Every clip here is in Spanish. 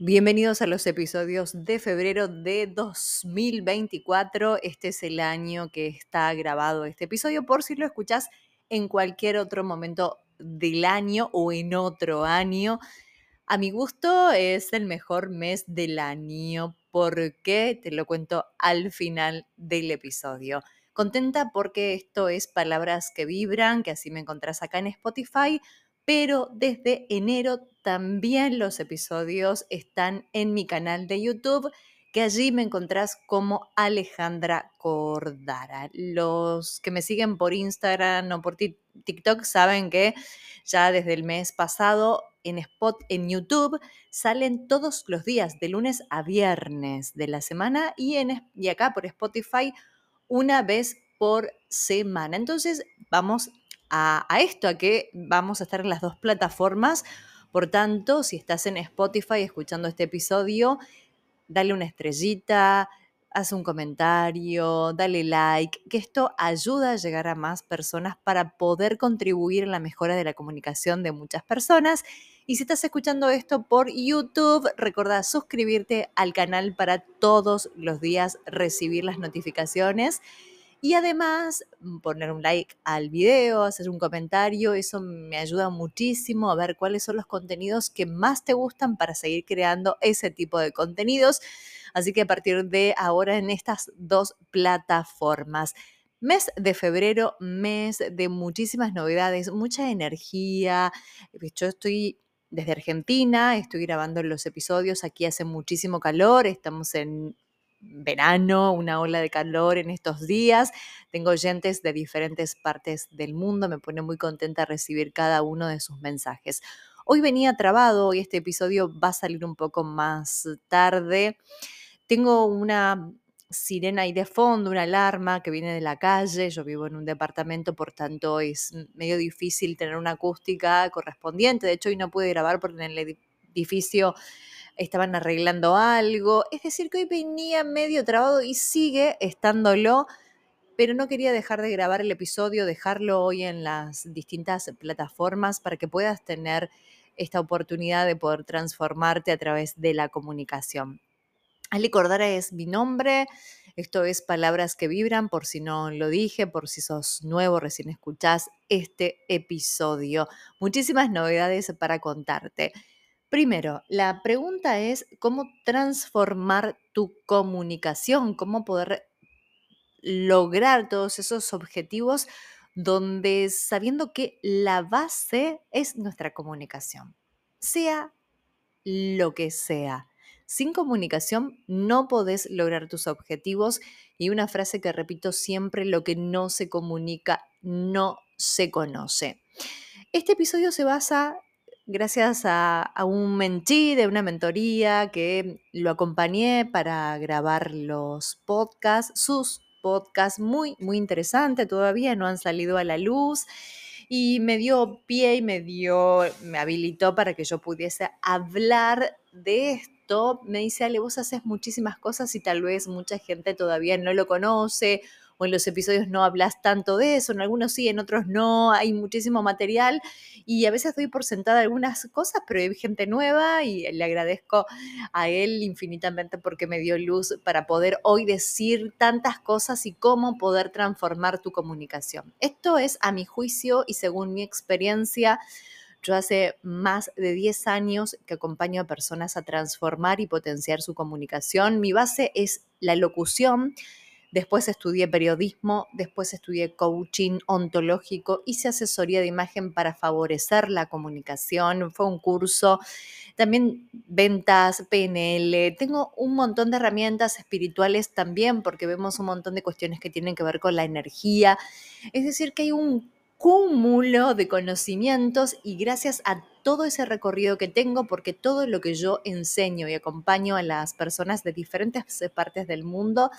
Bienvenidos a los episodios de febrero de 2024. Este es el año que está grabado este episodio, por si lo escuchas en cualquier otro momento del año o en otro año. A mi gusto es el mejor mes del año porque te lo cuento al final del episodio. Contenta porque esto es Palabras que Vibran, que así me encontrás acá en Spotify pero desde enero también los episodios están en mi canal de YouTube, que allí me encontrás como Alejandra Cordara. Los que me siguen por Instagram o por TikTok saben que ya desde el mes pasado en Spot en YouTube salen todos los días, de lunes a viernes de la semana y, en, y acá por Spotify una vez por semana. Entonces vamos a, esto, a que vamos a estar en las dos plataformas. Por tanto, si estás en Spotify escuchando este episodio, dale una estrellita, haz un comentario, dale like, que esto ayuda a llegar a más personas para poder contribuir en la mejora de la comunicación de muchas personas. Y si estás escuchando esto por YouTube, recuerda suscribirte al canal para todos los días recibir las notificaciones. Y además mm, poner un like al video, hacer un comentario, eso me ayuda muchísimo a ver cuáles son los contenidos que más te gustan para seguir creando ese tipo de contenidos. Así que a partir de ahora en estas dos plataformas. Mes de febrero, mes de muchísimas novedades, mucha energía. Yo estoy desde Argentina, estoy grabando los episodios, aquí hace muchísimo calor, estamos en verano, una ola de calor en estos días. Tengo oyentes de diferentes partes del mundo, me pone muy contenta recibir cada uno de sus mensajes. Hoy venía trabado, hoy este episodio va a salir un poco más tarde. Tengo una sirena ahí de fondo, una alarma que viene de la calle. Yo vivo en un departamento, por tanto es medio difícil tener una acústica correspondiente. De hecho, hoy no pude grabar porque en el edificio estaban arreglando algo. Es decir, que hoy venía medio trabado y sigue estándolo, pero no quería dejar de grabar el episodio, dejarlo hoy en las distintas plataformas para que puedas tener esta oportunidad de poder transformarte a través de la comunicación. Ali Cordara es mi nombre. Esto es Palabras que Vibran, por si no lo dije, por si sos nuevo, recién escuchás este episodio. Muchísimas novedades para contarte. Primero, la pregunta es cómo transformar tu comunicación, cómo poder lograr todos esos objetivos donde sabiendo que la base es nuestra comunicación, sea lo que sea. Sin comunicación no podés lograr tus objetivos y una frase que repito siempre, lo que no se comunica no se conoce. Este episodio se basa gracias a, un mentí de una mentoría que lo acompañé para grabar los podcasts, sus podcasts, muy, muy interesante, todavía no han salido a la luz y me dio pie y me dio, me habilitó para que yo pudiese hablar de esto. Me dice, Ale, vos haces muchísimas cosas y tal vez mucha gente todavía no lo conoce o en los episodios no hablas tanto de eso, en algunos sí, en otros no, hay muchísimo material y a veces doy por sentada algunas cosas, pero hay gente nueva y le agradezco a él infinitamente porque me dio luz para poder hoy decir tantas cosas y cómo poder transformar tu comunicación. Esto es a mi juicio y según mi experiencia, yo hace más de 10 años que acompaño a personas a transformar y potenciar su comunicación. Mi base es la locución Después estudié periodismo, después estudié coaching ontológico, hice asesoría de imagen para favorecer la comunicación, fue un curso, también ventas, PNL, tengo un montón de herramientas espirituales también porque vemos un montón de cuestiones que tienen que ver con la energía, es decir, que hay un cúmulo de conocimientos y gracias a todo ese recorrido que tengo, porque todo lo que yo enseño y acompaño a las personas de diferentes partes del mundo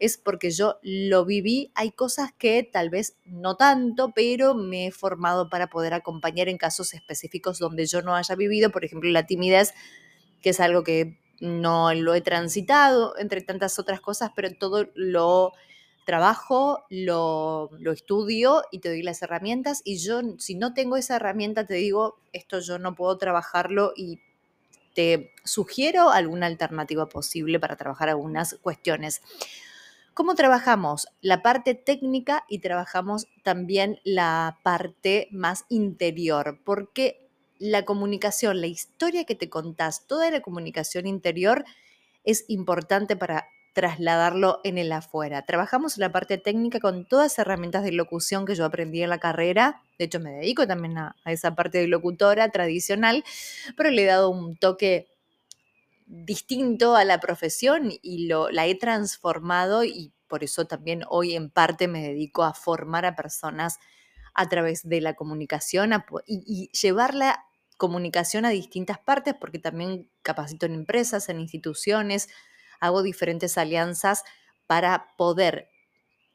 es porque yo lo viví. Hay cosas que tal vez no tanto, pero me he formado para poder acompañar en casos específicos donde yo no haya vivido, por ejemplo, la timidez, que es algo que no lo he transitado, entre tantas otras cosas, pero todo lo trabajo, lo, lo, estudio y te doy las herramientas y yo si no tengo esa herramienta te digo, esto yo no puedo trabajarlo y te sugiero alguna alternativa posible para trabajar algunas cuestiones. ¿Cómo trabajamos? La parte técnica y trabajamos también la parte más interior, porque la comunicación, la historia que te contás, toda la comunicación interior es importante para trasladarlo en el afuera. Trabajamos la parte técnica con todas las herramientas de locución que yo aprendí en la carrera. De hecho, me dedico también a, esa parte de locutora tradicional, pero le he dado un toque distinto a la profesión y lo, la he transformado y por eso también hoy en parte me dedico a formar a personas a través de la comunicación y llevar la comunicación a distintas partes porque también capacito en empresas, en instituciones, hago diferentes alianzas para poder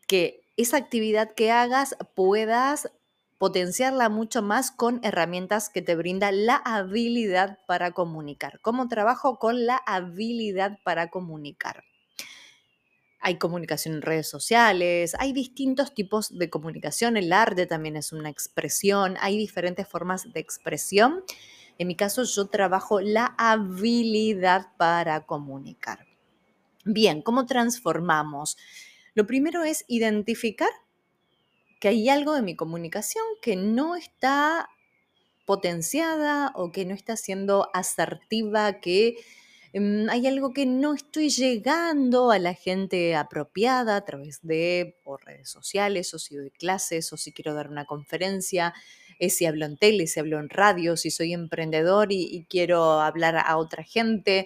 que esa actividad que hagas puedas potenciarla mucho más con herramientas que te brinda la habilidad para comunicar. ¿Cómo trabajo con la habilidad para comunicar? Hay comunicación en redes sociales, hay distintos tipos de comunicación, el arte también es una expresión, hay diferentes formas de expresión. En mi caso yo trabajo la habilidad para comunicar. Bien, ¿cómo transformamos? Lo primero es identificar que hay algo de mi comunicación que no está potenciada o que no está siendo asertiva, que em, hay algo que no estoy llegando a la gente apropiada a través de redes sociales, o si doy clases, o si quiero dar una conferencia, eh, si hablo en tele, si hablo en radio, si soy emprendedor y quiero hablar a otra gente.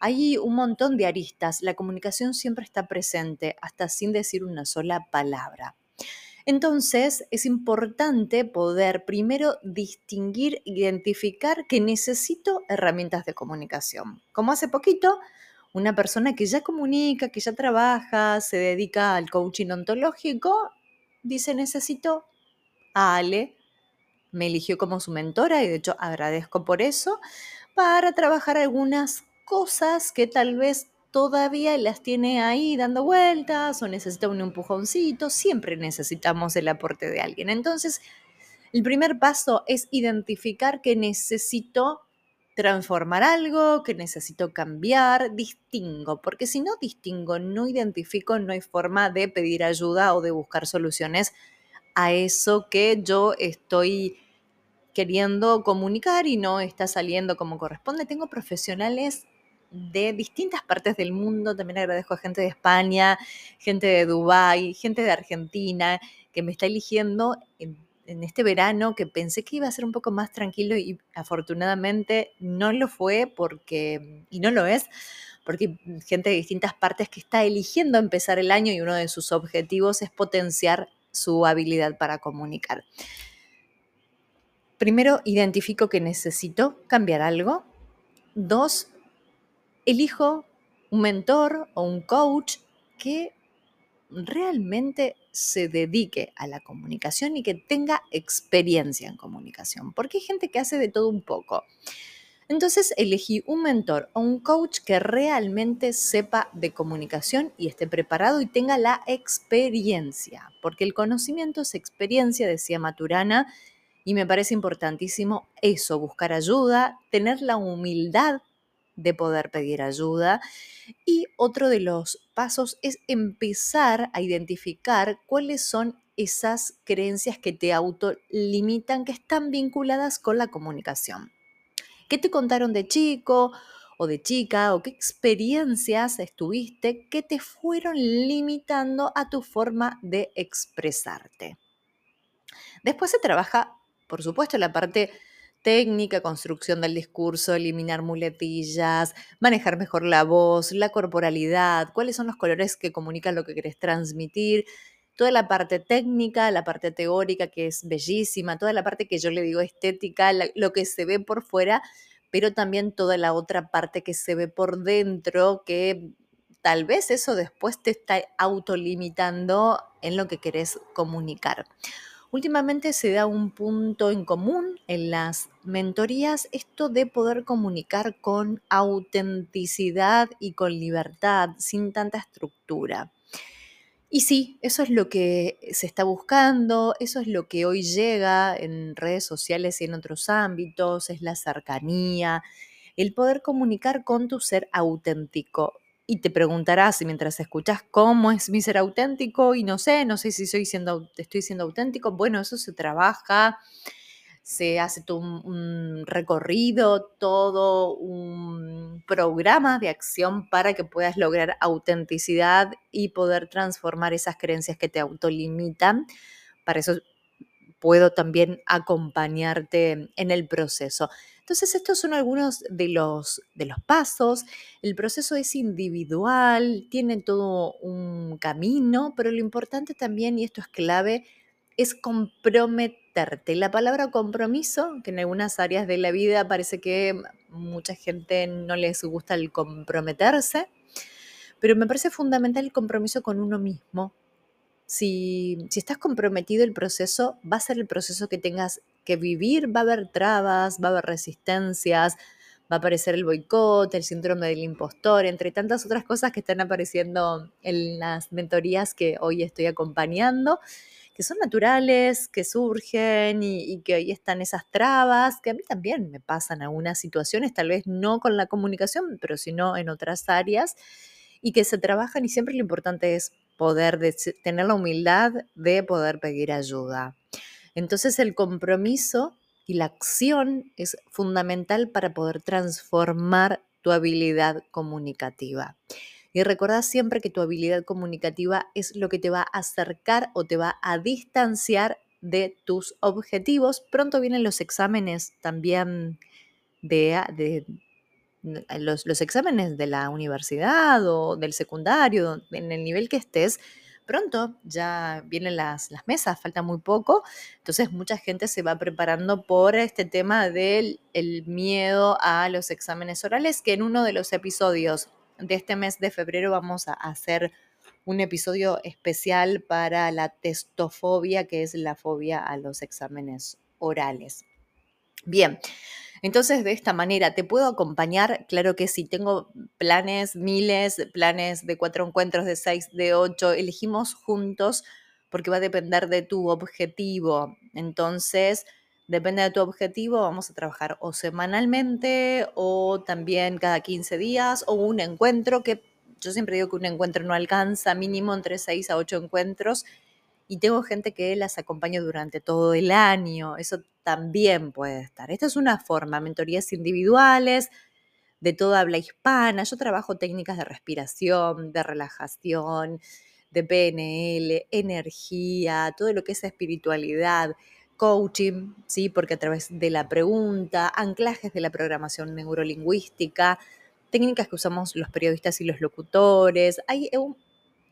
Hay un montón de aristas. La comunicación siempre está presente, hasta sin decir una sola palabra. Entonces, es importante poder primero distinguir, identificar que necesito herramientas de comunicación. Como hace poquito, una persona que ya comunica, que ya trabaja, se dedica al coaching ontológico, dice, necesito Ale, me eligió como su mentora y de hecho agradezco por eso, para trabajar algunas cosas que tal vez todavía las tiene ahí dando vueltas o necesita un empujoncito, siempre necesitamos el aporte de alguien. Entonces, el primer paso es identificar que necesito transformar algo, que necesito cambiar, distingo, porque si no distingo, no identifico, no hay forma de pedir ayuda o de buscar soluciones a eso que yo estoy queriendo comunicar y no está saliendo como corresponde. Tengo profesionales de distintas partes del mundo. También agradezco a gente de España, gente de Dubái, gente de Argentina, que me está eligiendo en, este verano, que pensé que iba a ser un poco más tranquilo y afortunadamente no lo fue porque, y no lo es, porque gente de distintas partes que está eligiendo empezar el año y uno de sus objetivos es potenciar su habilidad para comunicar. Primero, identifico que necesito cambiar algo. Dos, elijo un mentor o un coach que realmente se dedique a la comunicación y que tenga experiencia en comunicación, porque hay gente que hace de todo un poco. Entonces elegí un mentor o un coach que realmente sepa de comunicación y esté preparado y tenga la experiencia, porque el conocimiento es experiencia, decía Maturana, y me parece importantísimo eso, buscar ayuda, tener la humildad de poder pedir ayuda. Y otro de los pasos es empezar a identificar cuáles son esas creencias que te autolimitan, que están vinculadas con la comunicación. ¿Qué te contaron de chico o de chica o qué experiencias estuviste que te fueron limitando a tu forma de expresarte? Después se trabaja, por supuesto, la parte técnica, construcción del discurso, eliminar muletillas, manejar mejor la voz, la corporalidad, cuáles son los colores que comunican lo que querés transmitir, toda la parte técnica, la parte teórica que es bellísima, toda la parte que yo le digo estética, lo que se ve por fuera, pero también toda la otra parte que se ve por dentro, que tal vez eso después te está autolimitando en lo que querés comunicar. Últimamente se da un punto en común en las mentorías, esto de poder comunicar con autenticidad y con libertad, sin tanta estructura. Y sí, eso es lo que se está buscando, eso es lo que hoy llega en redes sociales y en otros ámbitos, es la cercanía, el poder comunicar con tu ser auténtico. Y te preguntarás mientras escuchas cómo es mi ser auténtico y no sé, no sé si siendo, estoy siendo auténtico. Bueno, eso se trabaja, se hace todo un, recorrido, todo un programa de acción para que puedas lograr autenticidad y poder transformar esas creencias que te autolimitan. Para eso puedo también acompañarte en el proceso. Entonces, estos son algunos de los, de los pasos. El proceso es individual, tiene todo un camino, pero lo importante también, y esto es clave, es La palabra compromiso, que en algunas áreas de la vida parece que mucha gente no les gusta el comprometerse, pero me parece fundamental el compromiso con uno mismo. Si, si estás comprometido, el proceso va a ser el proceso que tengas que vivir, va a haber trabas, va a haber resistencias, va a aparecer el boicot, el síndrome del impostor, entre tantas otras cosas que están apareciendo en las mentorías que hoy estoy acompañando que son naturales, que surgen y, que ahí están esas trabas, que a mí también me pasan algunas situaciones, tal vez no con la comunicación, pero sino en otras áreas, y que se trabajan y siempre lo importante es poder tener la humildad de poder pedir ayuda. Entonces el compromiso y la acción es fundamental para poder transformar tu habilidad comunicativa. Y recuerda siempre que tu habilidad comunicativa es lo que te va a acercar o te va a distanciar de tus objetivos. Pronto vienen los exámenes también de, los, los, exámenes de la universidad o del secundario, en el nivel que estés. Pronto ya vienen las, las mesas, falta muy poco. Entonces mucha gente se va preparando por este tema del el miedo a los exámenes orales, que en uno de los episodios de este mes de febrero vamos a hacer un episodio especial para la testofobia, que es la fobia a los exámenes orales. Bien, entonces de esta manera te puedo acompañar, claro que sí, tengo planes, miles, planes de cuatro encuentros, de seis, de ocho, elegimos juntos porque va a depender de tu objetivo. Entonces, Depende de tu objetivo, vamos a trabajar o semanalmente o también cada 15 días o un encuentro que yo siempre digo que un encuentro no alcanza, mínimo entre 6 a 8 encuentros y tengo gente que las acompaña durante todo el año, eso también puede estar. Esta es una forma, mentorías individuales de toda habla hispana, yo trabajo técnicas de respiración, de relajación, de PNL, energía, todo lo que es espiritualidad coaching, ¿sí? porque a través de la pregunta, anclajes de la programación neurolingüística, técnicas que usamos los periodistas y los locutores, hay un,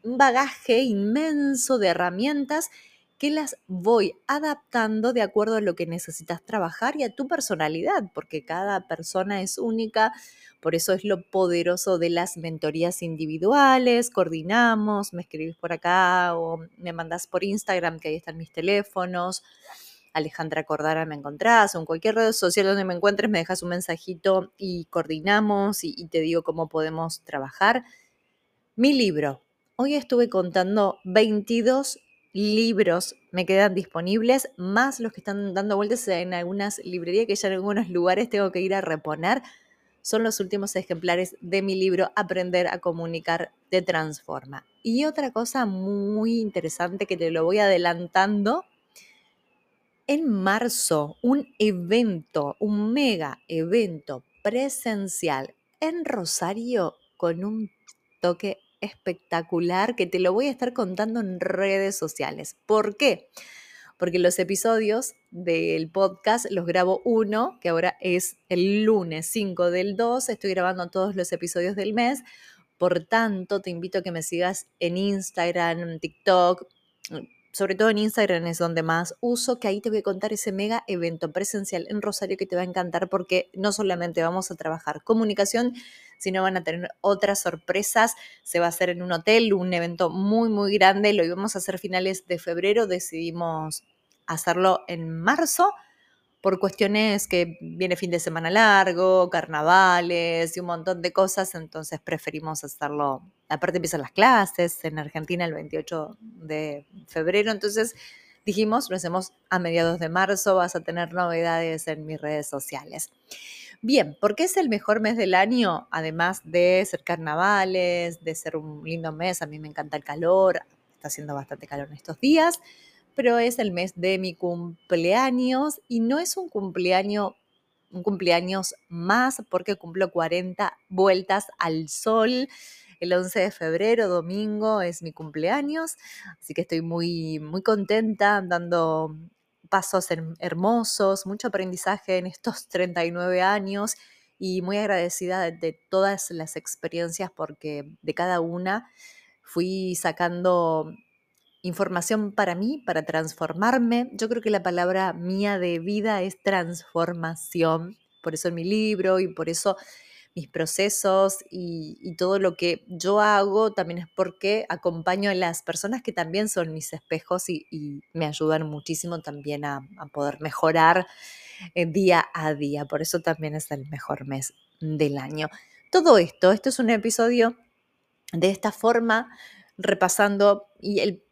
bagaje inmenso de herramientas que las voy adaptando de acuerdo a lo que necesitas trabajar y a tu personalidad, porque cada persona es única, por eso es lo poderoso de las mentorías individuales, coordinamos, me escribís por acá o me mandas por Instagram, que ahí están mis teléfonos, Alejandra Cordara me encontrás o en cualquier red social donde me encuentres me dejas un mensajito y coordinamos y, y te digo cómo podemos trabajar. Mi libro. Hoy estuve contando 22 libros me quedan disponibles, más los que están dando vueltas en algunas librerías que ya en algunos lugares tengo que ir a reponer. Son los últimos ejemplares de mi libro Aprender a comunicar te transforma. Y otra cosa muy interesante que te lo voy adelantando en marzo un evento, un mega evento presencial en Rosario con un toque espectacular que te lo voy a estar contando en redes sociales. ¿Por qué? Porque los episodios del podcast los grabo uno, que ahora es el lunes 5 del 2, estoy grabando todos los episodios del mes. Por tanto, te invito a que me sigas en Instagram, TikTok, sobre todo en Instagram es donde más uso, que ahí te voy a contar ese mega evento presencial en Rosario que te va a encantar porque no solamente vamos a trabajar comunicación, sino van a tener otras sorpresas. Se va a hacer en un hotel, un evento muy, muy grande. Lo íbamos a hacer finales de febrero, decidimos hacerlo en marzo por cuestiones que viene fin de semana largo, carnavales y un montón de cosas, entonces preferimos hacerlo. Aparte empiezan las clases en Argentina el 28 de febrero, entonces dijimos, lo hacemos a mediados de marzo, vas a tener novedades en mis redes sociales. Bien, ¿por qué es el mejor mes del año? Además de ser carnavales, de ser un lindo mes, a mí me encanta el calor, está haciendo bastante calor en estos días, pero es el mes de mi cumpleaños y no es un cumpleaños un cumpleaños más porque cumplo 40 vueltas al sol. El 11 de febrero, domingo, es mi cumpleaños, así que estoy muy, muy contenta, dando pasos hermosos, mucho aprendizaje en estos 39 años y muy agradecida de, de todas las experiencias porque de cada una fui sacando información para mí, para transformarme. Yo creo que la palabra mía de vida es transformación. Por eso en mi libro y por eso mis procesos y, todo lo que yo hago también es porque acompaño a las personas que también son mis espejos y, me ayudan muchísimo también a, poder mejorar eh, día a día. Por eso también es el mejor mes del año. Todo esto, esto es un episodio de esta forma, repasando y el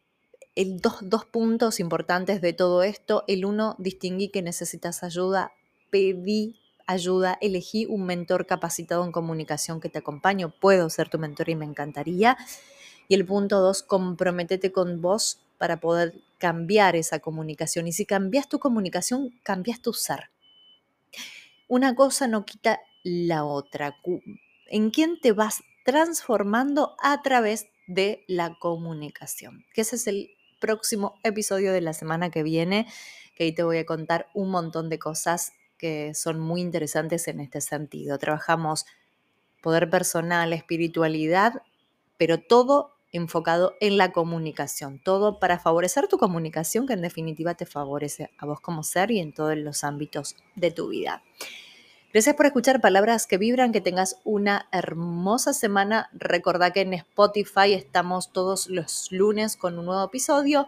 dos, dos, puntos importantes de todo esto. El uno, distinguí que necesitas ayuda, pedí ayuda, elegí un mentor capacitado en comunicación que te acompañe, puedo ser tu mentor y me encantaría. Y el punto dos, comprométete con vos para poder cambiar esa comunicación. Y si cambias tu comunicación, cambias tu ser. Una cosa no quita la otra. ¿En quién te vas transformando a través de la comunicación? Que ese es el próximo episodio de la semana que viene, que ahí te voy a contar un montón de cosas que son muy interesantes en este sentido. Trabajamos poder personal, espiritualidad, pero todo enfocado en la comunicación, todo para favorecer tu comunicación que en definitiva te favorece a vos como ser y en todos los ámbitos de tu vida. Gracias por escuchar palabras que vibran, que tengas una hermosa semana. Recordá que en Spotify estamos todos los lunes con un nuevo episodio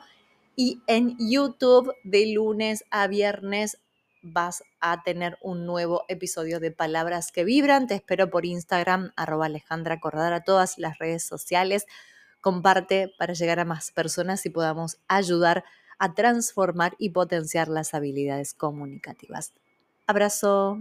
y en YouTube de lunes a viernes vas a tener un nuevo episodio de Palabras que Vibran. Te espero por Instagram, arroba Alejandra a todas las redes sociales. Comparte para llegar a más personas y podamos ayudar a transformar y potenciar las habilidades comunicativas. Abrazo.